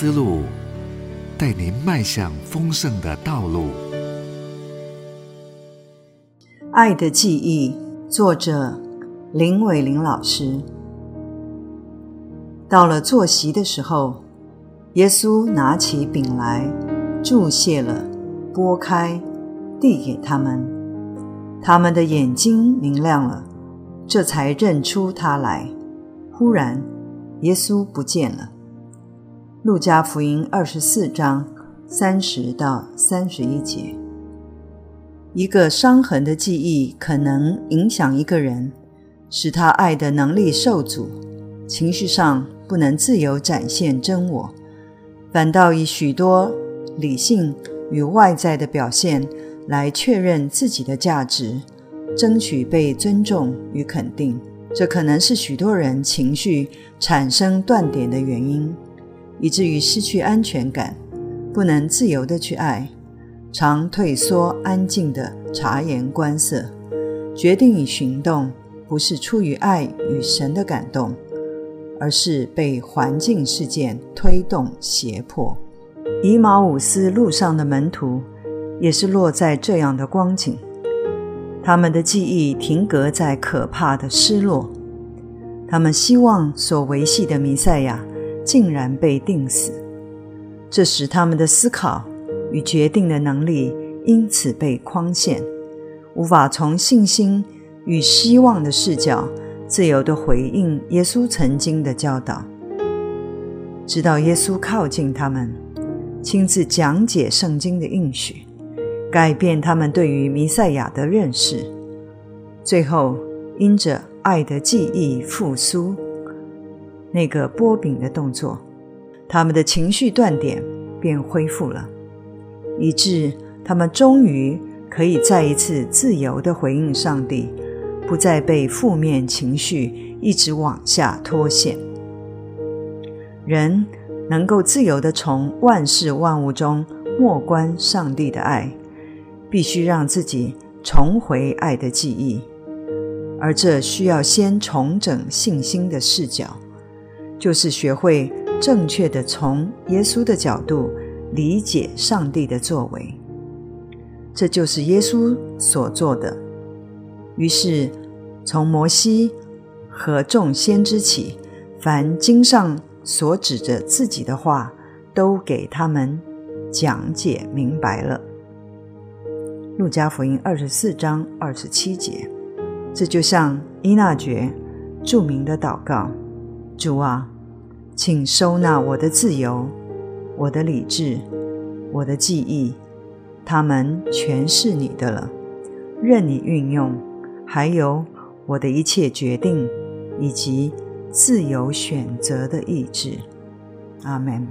思路，带您迈向丰盛的道路。《爱的记忆》作者林伟玲老师。到了坐席的时候，耶稣拿起饼来，注谢了，拨开，递给他们。他们的眼睛明亮了，这才认出他来。忽然，耶稣不见了。路加福音二十四章三十到三十一节，一个伤痕的记忆可能影响一个人，使他爱的能力受阻，情绪上不能自由展现真我，反倒以许多理性与外在的表现来确认自己的价值，争取被尊重与肯定。这可能是许多人情绪产生断点的原因。以至于失去安全感，不能自由的去爱，常退缩、安静的察言观色，决定与行动不是出于爱与神的感动，而是被环境事件推动胁迫。以马五斯路上的门徒也是落在这样的光景，他们的记忆停格在可怕的失落，他们希望所维系的弥赛亚。竟然被定死，这使他们的思考与决定的能力因此被框限，无法从信心与希望的视角自由地回应耶稣曾经的教导。直到耶稣靠近他们，亲自讲解圣经的应许，改变他们对于弥赛亚的认识，最后因着爱的记忆复苏。那个波饼的动作，他们的情绪断点便恢复了，以致他们终于可以再一次自由的回应上帝，不再被负面情绪一直往下拖陷。人能够自由的从万事万物中默观上帝的爱，必须让自己重回爱的记忆，而这需要先重整信心的视角。就是学会正确的从耶稣的角度理解上帝的作为，这就是耶稣所做的。于是，从摩西和众先知起，凡经上所指着自己的话，都给他们讲解明白了。路加福音二十四章二十七节，这就像伊纳爵著名的祷告。主啊，请收纳我的自由、我的理智、我的记忆，他们全是你的了，任你运用。还有我的一切决定以及自由选择的意志。阿门。